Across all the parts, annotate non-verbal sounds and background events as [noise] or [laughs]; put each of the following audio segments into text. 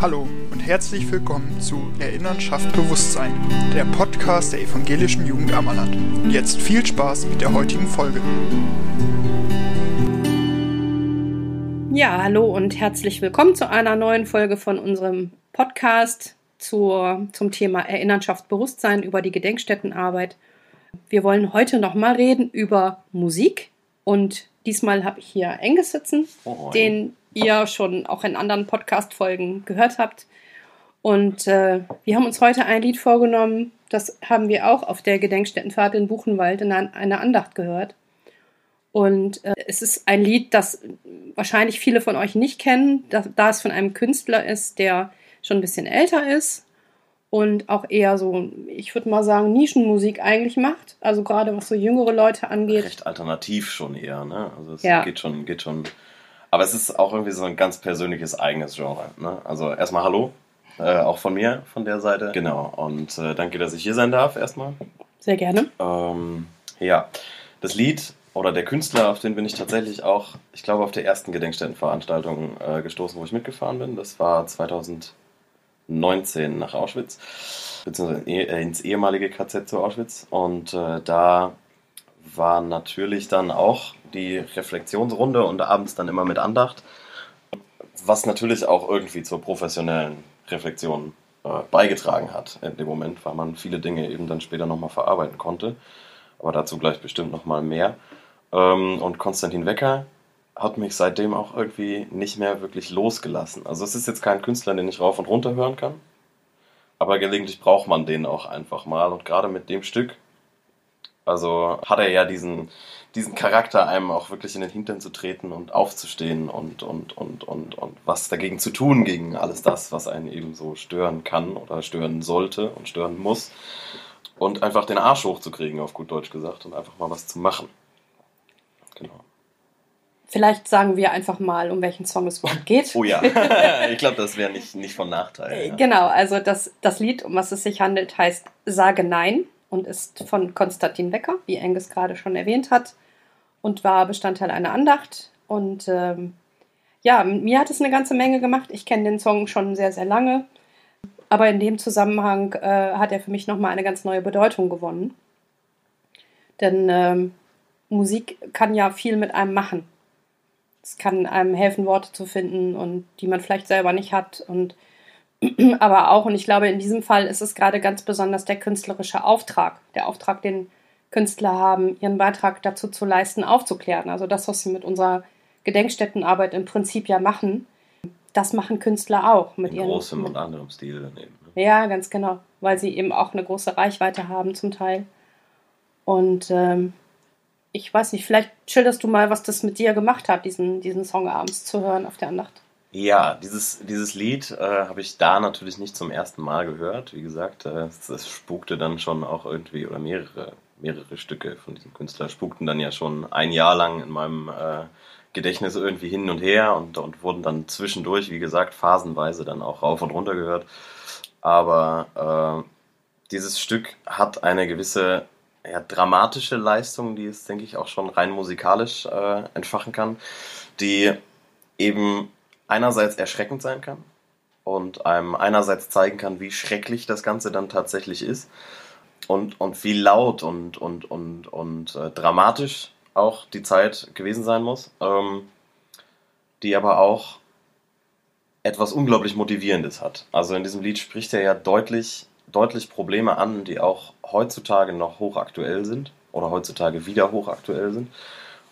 Hallo und herzlich willkommen zu Erinnern schafft Bewusstsein, der Podcast der evangelischen Jugend Ammerland. Und jetzt viel Spaß mit der heutigen Folge. Ja, hallo und herzlich willkommen zu einer neuen Folge von unserem Podcast zur, zum Thema Erinnern schafft Bewusstsein über die Gedenkstättenarbeit. Wir wollen heute nochmal reden über Musik und diesmal habe ich hier Engels sitzen, Oh, den ihr schon auch in anderen Podcast-Folgen gehört habt. Und äh, wir haben uns heute ein Lied vorgenommen, das haben wir auch auf der Gedenkstättenfahrt in Buchenwald in einer Andacht gehört. Und äh, es ist ein Lied, das wahrscheinlich viele von euch nicht kennen, da, da es von einem Künstler ist, der schon ein bisschen älter ist und auch eher so, ich würde mal sagen, Nischenmusik eigentlich macht. Also gerade was so jüngere Leute angeht. recht alternativ schon eher, ne? Also es Ja. geht schon, geht schon. Aber es ist auch irgendwie so ein ganz persönliches eigenes Genre. Ne? Also erstmal Hallo, äh, auch von mir, von der Seite. Genau. Und äh, danke, dass ich hier sein darf erstmal. Sehr gerne. Ähm, ja, das Lied oder der Künstler, auf den bin ich tatsächlich auch, ich glaube, auf der ersten Gedenkstättenveranstaltung äh, gestoßen, wo ich mitgefahren bin. Das war 2019 nach Auschwitz, beziehungsweise eh- äh, ins ehemalige KZ zu Auschwitz. Und äh, da war natürlich dann auch die Reflexionsrunde und abends dann immer mit Andacht, was natürlich auch irgendwie zur professionellen Reflexion äh, beigetragen hat in dem Moment, weil man viele Dinge eben dann später nochmal verarbeiten konnte. Aber dazu gleich bestimmt nochmal mehr. Ähm, und Konstantin Wecker hat mich seitdem auch irgendwie nicht mehr wirklich losgelassen. Also es ist jetzt kein Künstler, den ich rauf und runter hören kann. Aber gelegentlich braucht man den auch einfach mal. Und gerade mit dem Stück, also hat er ja diesen, diesen Charakter, einem auch wirklich in den Hintern zu treten und aufzustehen und, und, und, und, und was dagegen zu tun, gegen alles das, was einen eben so stören kann oder stören sollte und stören muss. Und einfach den Arsch hochzukriegen, auf gut Deutsch gesagt, und einfach mal was zu machen. Genau. Vielleicht sagen wir einfach mal, um welchen Song es überhaupt geht. Oh ja, [laughs] ich glaube, das wäre nicht, nicht von Nachteil. Ja. Genau, also das, das Lied, um was es sich handelt, heißt Sage Nein und ist von Konstantin Wecker, wie Angus gerade schon erwähnt hat, und war Bestandteil einer Andacht. Und ähm, ja, mir hat es eine ganze Menge gemacht. Ich kenne den Song schon sehr, sehr lange. Aber in dem Zusammenhang äh, hat er für mich nochmal eine ganz neue Bedeutung gewonnen. Denn ähm, Musik kann ja viel mit einem machen. Es kann einem helfen, Worte zu finden und die man vielleicht selber nicht hat. Und [clears throat] aber auch, und ich glaube, in diesem Fall ist es gerade ganz besonders der künstlerische Auftrag, der Auftrag, den Künstler haben, ihren Beitrag dazu zu leisten, aufzuklären. Also das, was sie mit unserer Gedenkstättenarbeit im Prinzip ja machen, das machen Künstler auch mit In ihren. großem mit, und anderem Stil daneben. Ne? ja, ganz genau, weil sie eben auch eine große Reichweite haben zum Teil. Und ähm, ich weiß nicht, vielleicht schilderst du mal, was das mit dir gemacht hat, diesen, diesen Song abends zu hören auf der Andacht. Ja, dieses, dieses Lied äh, habe ich da natürlich nicht zum ersten Mal gehört. Wie gesagt, äh, es, spukte dann schon auch irgendwie, oder mehrere, mehrere Stücke von diesem Künstler spukten dann ja schon ein Jahr lang in meinem äh, Gedächtnis irgendwie hin und her und, und wurden dann zwischendurch, wie gesagt, phasenweise dann auch rauf und runter gehört. Aber äh, dieses Stück hat eine gewisse ja, dramatische Leistung, die es, denke ich, auch schon rein musikalisch äh, entfachen kann, die eben einerseits erschreckend sein kann und einem einerseits zeigen kann, wie schrecklich das Ganze dann tatsächlich ist und, und wie laut und, und, und, und äh, dramatisch auch die Zeit gewesen sein muss, ähm, die aber auch etwas unglaublich Motivierendes hat. Also in diesem Lied spricht er ja deutlich, deutlich Probleme an, die auch heutzutage noch hochaktuell sind oder heutzutage wieder hochaktuell sind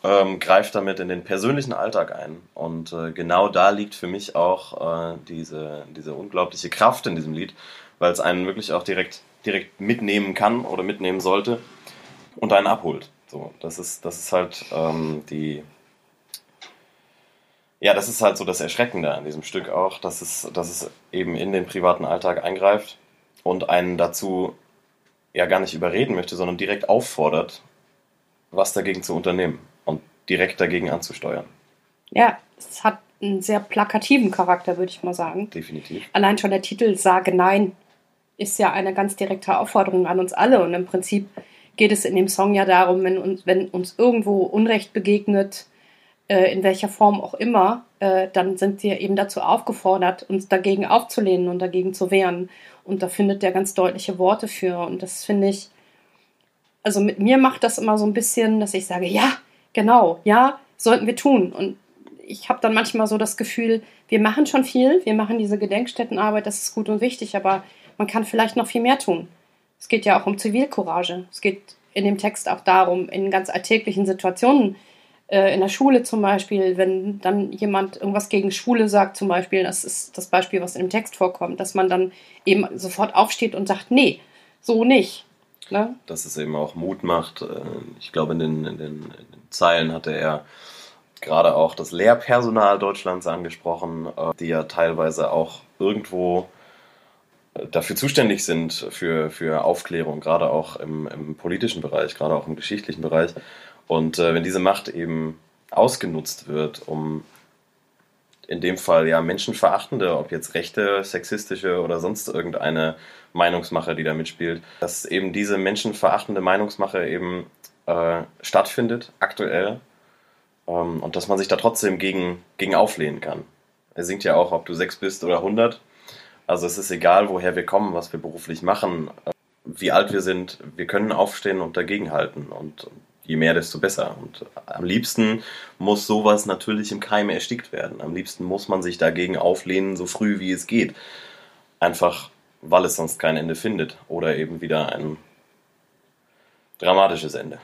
ähm, greift damit in den persönlichen Alltag ein. Und äh, genau da liegt für mich auch äh, diese, diese unglaubliche Kraft in diesem Lied, weil es einen wirklich auch direkt, direkt mitnehmen kann oder mitnehmen sollte und einen abholt. So, das ist, das ist halt ähm, die. Ja, das ist halt so das Erschreckende an diesem Stück auch, dass es, dass es eben in den privaten Alltag eingreift und einen dazu ja gar nicht überreden möchte, sondern direkt auffordert, was dagegen zu unternehmen direkt dagegen anzusteuern. Ja, es hat einen sehr plakativen Charakter, würde ich mal sagen. Definitiv. Allein schon der Titel Sage Nein ist ja eine ganz direkte Aufforderung an uns alle. Und im Prinzip geht es in dem Song ja darum, wenn uns, wenn uns irgendwo Unrecht begegnet, äh, in welcher Form auch immer, äh, dann sind wir eben dazu aufgefordert, uns dagegen aufzulehnen und dagegen zu wehren. Und da findet er ganz deutliche Worte für. Und das finde ich, also mit mir macht das immer so ein bisschen, dass ich sage, ja, genau, ja, sollten wir tun. Und ich habe dann manchmal so das Gefühl, wir machen schon viel, wir machen diese Gedenkstättenarbeit, das ist gut und wichtig, aber man kann vielleicht noch viel mehr tun. Es geht ja auch um Zivilcourage. Es geht in dem Text auch darum, in ganz alltäglichen Situationen, äh, in der Schule zum Beispiel, wenn dann jemand irgendwas gegen Schule sagt, zum Beispiel, das ist das Beispiel, was dem Text vorkommt, dass man dann eben sofort aufsteht und sagt, nee, so nicht. Ne? Dass es eben auch Mut macht. Äh, ich glaube, in den, in den, in den Zeilen hatte er gerade auch das Lehrpersonal Deutschlands angesprochen, äh, die ja teilweise auch irgendwo dafür zuständig sind für, für Aufklärung, gerade auch im, im politischen Bereich, gerade auch im geschichtlichen Bereich. Und äh, wenn diese Macht eben ausgenutzt wird, um in dem Fall ja menschenverachtende, ob jetzt rechte, sexistische oder sonst irgendeine Meinungsmache, die da mitspielt, dass eben diese menschenverachtende Meinungsmache eben äh, stattfindet, aktuell, ähm, und dass man sich da trotzdem gegen, gegen auflehnen kann. Er singt ja auch, ob du sechs bist oder hundert. Also es ist egal, woher wir kommen, was wir beruflich machen, äh, wie alt wir sind, wir können aufstehen und dagegenhalten. Und je mehr, desto besser. Und am liebsten muss sowas natürlich im Keim erstickt werden. Am liebsten muss man sich dagegen auflehnen, so früh wie es geht. Einfach, weil es sonst kein Ende findet. Oder eben wieder ein dramatisches Ende.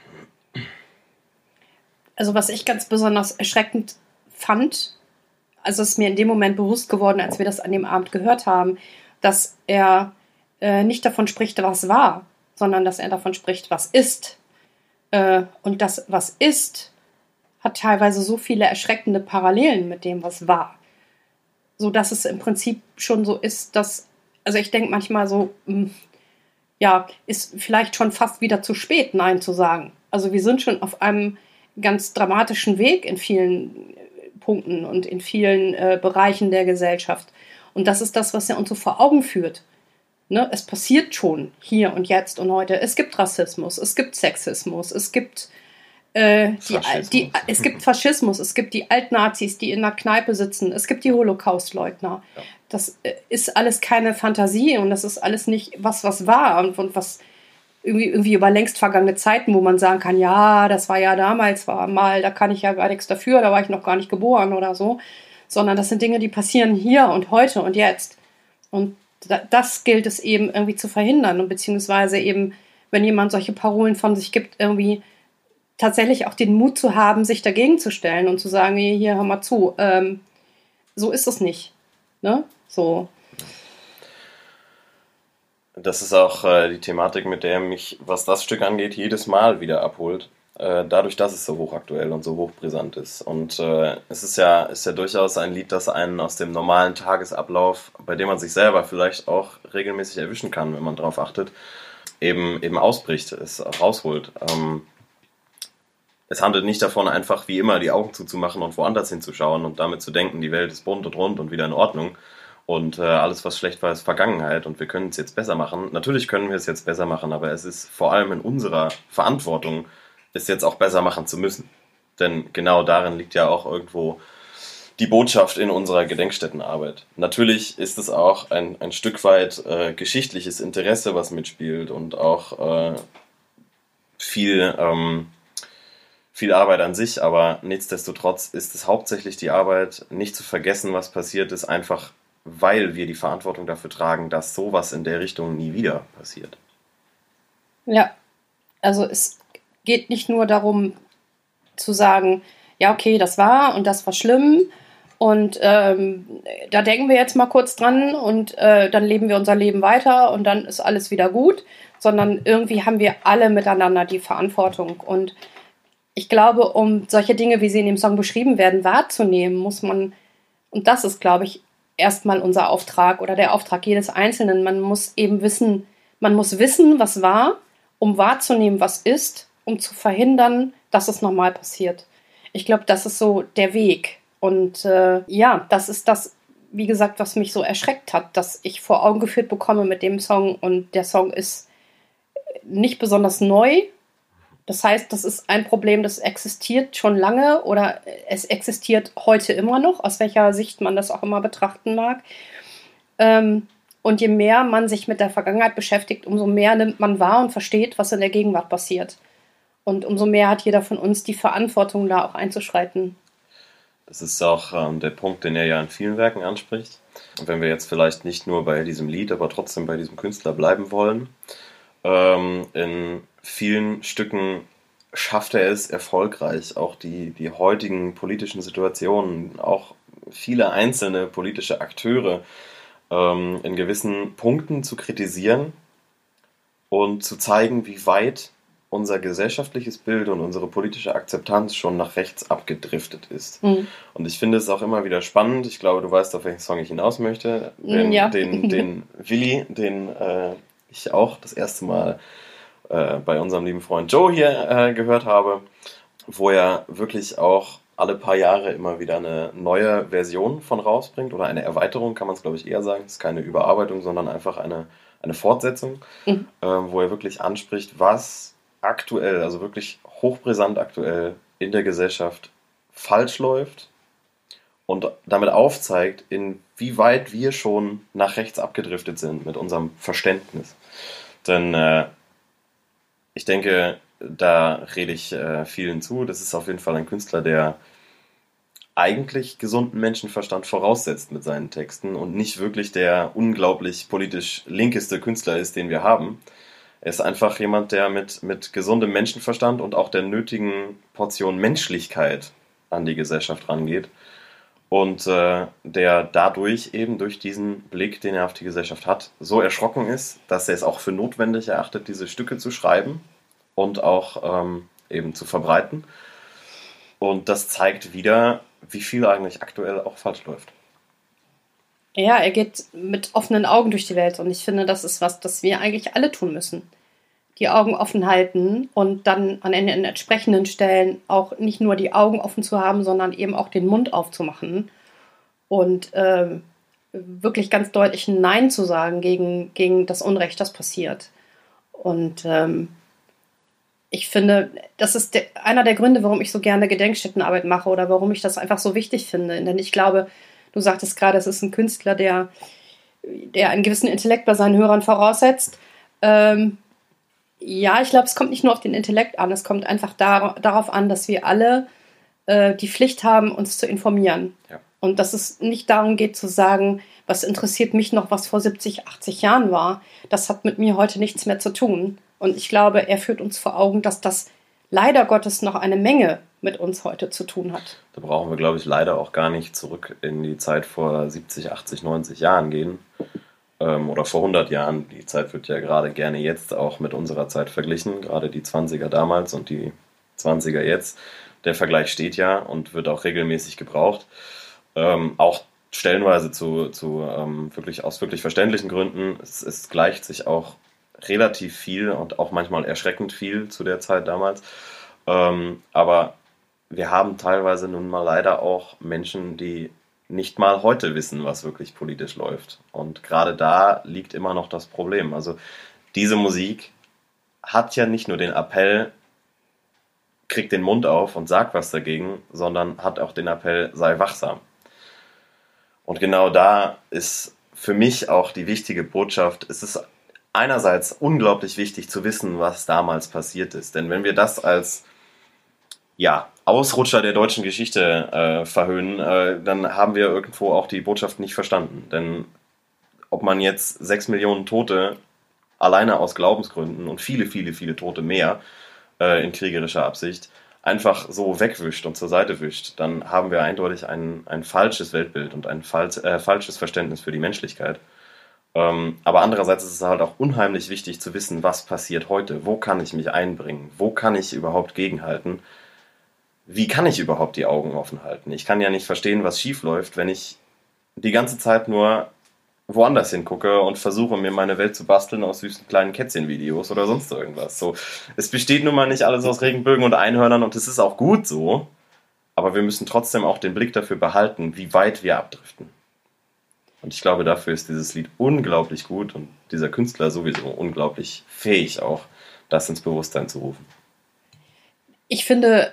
Also was ich ganz besonders erschreckend fand, also es ist mir in dem Moment bewusst geworden, als wir das an dem Abend gehört haben, dass er äh, nicht davon spricht, was war, sondern dass er davon spricht, was ist. Äh, und das, was ist, hat teilweise so viele erschreckende Parallelen mit dem, was war. So dass es im Prinzip schon so ist, dass, also ich denke manchmal so, mh, hm, ja, ist vielleicht schon fast wieder zu spät, Nein zu sagen. Also wir sind schon auf einem ganz dramatischen Weg in vielen Punkten und in vielen äh, Bereichen der Gesellschaft. Und das ist das, was er uns so vor Augen führt. Ne? Es passiert schon hier und jetzt und heute. Es gibt Rassismus, es gibt Sexismus, es gibt äh, die, die, es gibt Faschismus, es gibt die Altnazis, die in der Kneipe sitzen, es gibt die Holocaustleugner. Ja. Das äh, ist alles keine Fantasie und das ist alles nicht was, was war und, und was irgendwie, irgendwie über längst vergangene Zeiten, wo man sagen kann, ja, das war ja damals, war mal, da kann ich ja gar nichts dafür, da war ich noch gar nicht geboren oder so, sondern das sind Dinge, die passieren hier und heute und jetzt. Und das gilt es eben irgendwie zu verhindern und beziehungsweise eben, wenn jemand solche Parolen von sich gibt, irgendwie tatsächlich auch den Mut zu haben, sich dagegen zu stellen und zu sagen, hier, hör mal zu, ähm, so ist es nicht. Ne? So. Das ist auch äh, die Thematik, mit der mich, was das Stück angeht, jedes Mal wieder abholt. Äh, dadurch, dass es so hochaktuell und so hochbrisant ist. Und äh, es ist ja, ist ja durchaus ein Lied, das einen aus dem normalen Tagesablauf, bei dem man sich selber vielleicht auch regelmäßig erwischen kann, wenn man darauf achtet, eben, eben ausbricht, es rausholt. Ähm, es handelt nicht davon, einfach wie immer die Augen zuzumachen und woanders hinzuschauen und damit zu denken, die Welt ist bunt und rund und wieder in Ordnung, und äh, alles, was schlecht war, ist Vergangenheit und wir können es jetzt besser machen. Natürlich können wir es jetzt besser machen, aber es ist vor allem in unserer Verantwortung, es jetzt auch besser machen zu müssen. Denn genau darin liegt ja auch irgendwo die Botschaft in unserer Gedenkstättenarbeit. Natürlich ist es auch ein, ein Stück weit äh, geschichtliches Interesse, was mitspielt und auch äh, viel, ähm, viel Arbeit an sich, aber nichtsdestotrotz ist es hauptsächlich die Arbeit, nicht zu vergessen, was passiert ist, einfach weil wir die Verantwortung dafür tragen, dass sowas in der Richtung nie wieder passiert. Ja, also es geht nicht nur darum zu sagen, ja, okay, das war und das war schlimm und ähm, da denken wir jetzt mal kurz dran und äh, dann leben wir unser Leben weiter und dann ist alles wieder gut, sondern irgendwie haben wir alle miteinander die Verantwortung und ich glaube, um solche Dinge, wie sie in dem Song beschrieben werden, wahrzunehmen, muss man, und das ist, glaube ich, erstmal unser Auftrag oder der Auftrag jedes Einzelnen. Man muss eben wissen, man muss wissen, was war, um wahrzunehmen, was ist, um zu verhindern, dass es nochmal passiert. Ich glaube, das ist so der Weg. Und äh, ja, das ist das, wie gesagt, was mich so erschreckt hat, dass ich vor Augen geführt bekomme mit dem Song. Und der Song ist nicht besonders neu, Das heißt, das ist ein Problem, das existiert schon lange oder es existiert heute immer noch, aus welcher Sicht man das auch immer betrachten mag. Ähm, und je mehr man sich mit der Vergangenheit beschäftigt, umso mehr nimmt man wahr und versteht, was in der Gegenwart passiert. Und umso mehr hat jeder von uns die Verantwortung, da auch einzuschreiten. Das ist auch ähm, der Punkt, den er ja in vielen Werken anspricht. Und wenn wir jetzt vielleicht nicht nur bei diesem Lied, aber trotzdem bei diesem Künstler bleiben wollen, ähm, in vielen Stücken schafft er es erfolgreich, auch die, die heutigen politischen Situationen, auch viele einzelne politische Akteure ähm, in gewissen Punkten zu kritisieren und zu zeigen, wie weit unser gesellschaftliches Bild und unsere politische Akzeptanz schon nach rechts abgedriftet ist. Mhm. Und ich finde es auch immer wieder spannend. Ich glaube, du weißt, auf welchen Song ich hinaus möchte. Den, ja. den, den [laughs] Willi, den äh, ich auch das erste Mal äh, bei unserem lieben Freund Joe hier äh, gehört habe, wo er wirklich auch alle paar Jahre immer wieder eine neue Version von rausbringt oder eine Erweiterung, kann man es glaube ich eher sagen. Es ist keine Überarbeitung, sondern einfach eine, eine Fortsetzung, mhm. äh, wo er wirklich anspricht, was aktuell, also wirklich hochbrisant aktuell in der Gesellschaft falsch läuft und damit aufzeigt, inwieweit wir schon nach rechts abgedriftet sind mit unserem Verständnis. Denn äh, ich denke, da rede ich äh, vielen zu. Das ist auf jeden Fall ein Künstler, der eigentlich gesunden Menschenverstand voraussetzt mit seinen Texten und nicht wirklich der unglaublich politisch linkeste Künstler ist, den wir haben. Er ist einfach jemand, der mit, mit gesundem Menschenverstand und auch der nötigen Portion Menschlichkeit an die Gesellschaft rangeht. Und äh, der dadurch eben durch diesen Blick, den er auf die Gesellschaft hat, so erschrocken ist, dass er es auch für notwendig erachtet, diese Stücke zu schreiben und auch ähm, eben zu verbreiten. Und das zeigt wieder, wie viel eigentlich aktuell auch falsch läuft. Ja, er geht mit offenen Augen durch die Welt und ich finde, das ist was, das wir eigentlich alle tun müssen. Die Augen offen halten und dann an den entsprechenden Stellen auch nicht nur die Augen offen zu haben, sondern eben auch den Mund aufzumachen und äh, wirklich ganz deutlich Nein zu sagen gegen, gegen das Unrecht, das passiert. Und ähm, ich finde, das ist der, einer der Gründe, warum ich so gerne Gedenkstättenarbeit mache oder warum ich das einfach so wichtig finde. Denn ich glaube, du sagtest gerade, es ist ein Künstler, der, der einen gewissen Intellekt bei seinen Hörern voraussetzt. Ähm, ja, ich glaube, es kommt nicht nur auf den Intellekt an, es kommt einfach dar darauf an, dass wir alle äh, die Pflicht haben, uns zu informieren. Ja. Und dass es nicht darum geht zu sagen, was interessiert mich noch, was vor 70, 80 Jahren war. Das hat mit mir heute nichts mehr zu tun. Und ich glaube, er führt uns vor Augen, dass das leider Gottes noch eine Menge mit uns heute zu tun hat. Da brauchen wir, glaube ich, leider auch gar nicht zurück in die Zeit vor 70, 80, 90 Jahren gehen. Ähm, oder vor 100 Jahren. Die Zeit wird ja gerade gerne jetzt auch mit unserer Zeit verglichen. Gerade die 20er damals und die 20er jetzt. Der Vergleich steht ja und wird auch regelmäßig gebraucht. Ähm, auch stellenweise zu, zu ähm, wirklich aus wirklich verständlichen Gründen. Es, es gleicht sich auch relativ viel und auch manchmal erschreckend viel zu der Zeit damals. Ähm, aber wir haben teilweise nun mal leider auch Menschen, die nicht mal heute wissen, was wirklich politisch läuft. Und gerade da liegt immer noch das Problem. Also diese Musik hat ja nicht nur den Appell, krieg den Mund auf und sag was dagegen, sondern hat auch den Appell, sei wachsam. Und genau da ist für mich auch die wichtige Botschaft, es ist einerseits unglaublich wichtig zu wissen, was damals passiert ist. Denn wenn wir das als ja, Ausrutscher der deutschen Geschichte äh, verhöhnen, äh, dann haben wir irgendwo auch die Botschaft nicht verstanden. Denn ob man jetzt sechs Millionen Tote alleine aus Glaubensgründen und viele, viele, viele Tote mehr äh, in kriegerischer Absicht einfach so wegwischt und zur Seite wischt, dann haben wir eindeutig ein, ein falsches Weltbild und ein falsch, äh, falsches Verständnis für die Menschlichkeit. Ähm, aber andererseits ist es halt auch unheimlich wichtig zu wissen, was passiert heute, wo kann ich mich einbringen, wo kann ich überhaupt gegenhalten, wie kann ich überhaupt die Augen offen halten. Ich kann ja nicht verstehen, was schief läuft, wenn ich die ganze Zeit nur woanders hingucke und versuche mir meine Welt zu basteln aus süßen kleinen Kätzchen-Videos oder sonst irgendwas. So, es besteht nun mal nicht alles aus Regenbögen und Einhörnern und es ist auch gut so, aber wir müssen trotzdem auch den Blick dafür behalten, wie weit wir abdriften. Und ich glaube, dafür ist dieses Lied unglaublich gut und dieser Künstler sowieso unglaublich fähig auch, das ins Bewusstsein zu rufen. ich finde,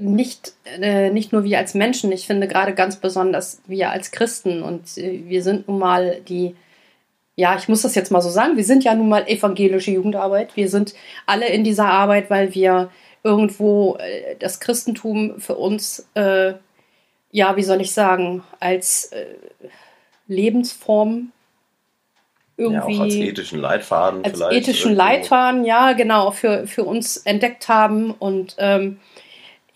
nicht, äh, nicht nur wir als Menschen, ich finde gerade ganz besonders wir als Christen und äh, wir sind nun mal die, ja, ich muss das jetzt mal so sagen, wir sind ja nun mal evangelische Jugendarbeit. Wir sind alle in dieser Arbeit, weil wir irgendwo äh, das Christentum für uns, äh, ja, wie soll ich sagen, als äh, Lebensform irgendwie. Ja, als ethischen Leitfaden als vielleicht. ethischen irgendwo. Leitfaden, ja, genau, für, für uns entdeckt haben und ähm,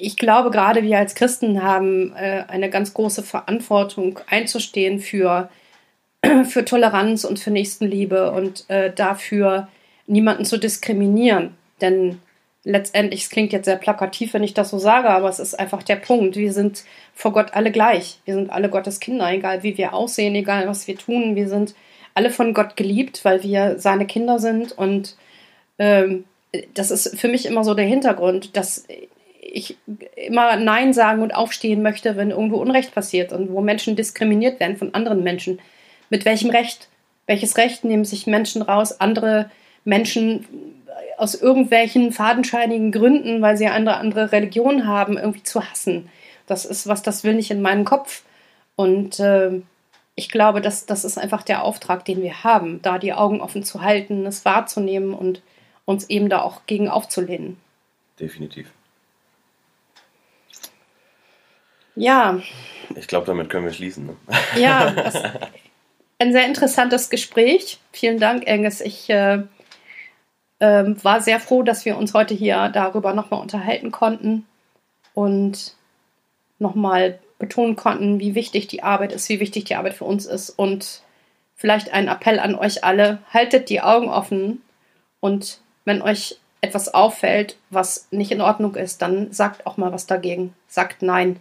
ich glaube, gerade wir als Christen haben äh, eine ganz große Verantwortung einzustehen für, [clears throat] für Toleranz und für Nächstenliebe und äh, dafür niemanden zu diskriminieren. Denn letztendlich, es klingt jetzt sehr plakativ, wenn ich das so sage, aber es ist einfach der Punkt. Wir sind vor Gott alle gleich. Wir sind alle Gottes Kinder, egal wie wir aussehen, egal was wir tun. Wir sind alle von Gott geliebt, weil wir seine Kinder sind und ähm, das ist für mich immer so der Hintergrund, dass ich immer Nein sagen und aufstehen möchte, wenn irgendwo Unrecht passiert und wo Menschen diskriminiert werden von anderen Menschen. Mit welchem Recht? Welches Recht nehmen sich Menschen raus, andere Menschen aus irgendwelchen fadenscheinigen Gründen, weil sie eine andere Religion haben, irgendwie zu hassen? Das ist was, das will nicht in meinen Kopf. Und äh, ich glaube, das, das ist einfach der Auftrag, den wir haben, da die Augen offen zu halten, es wahrzunehmen und uns eben da auch gegen aufzulehnen. Definitiv. Ja. Ich glaube, damit können wir schließen. Ne? Ja, [laughs] ein sehr interessantes Gespräch. Vielen Dank, Angus. Ich äh, äh, war sehr froh, dass wir uns heute hier darüber nochmal unterhalten konnten und nochmal betonen konnten, wie wichtig die Arbeit ist, wie wichtig die Arbeit für uns ist und vielleicht ein Appell an euch alle, haltet die Augen offen und wenn euch etwas auffällt, was nicht in Ordnung ist, dann sagt auch mal was dagegen. Sagt Nein.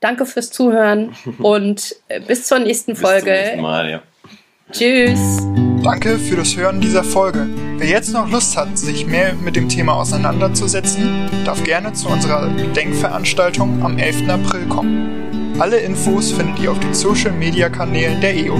Danke fürs Zuhören [laughs] und äh, bis zur nächsten Folge. Bis zum nächsten Mal, ja. Tschüss. Danke für das Hören dieser Folge. Wer jetzt noch Lust hat, sich mehr mit dem Thema auseinanderzusetzen, darf gerne zu unserer Denkveranstaltung am 11. April kommen. Alle Infos findet ihr auf den Social Media Kanälen der EO.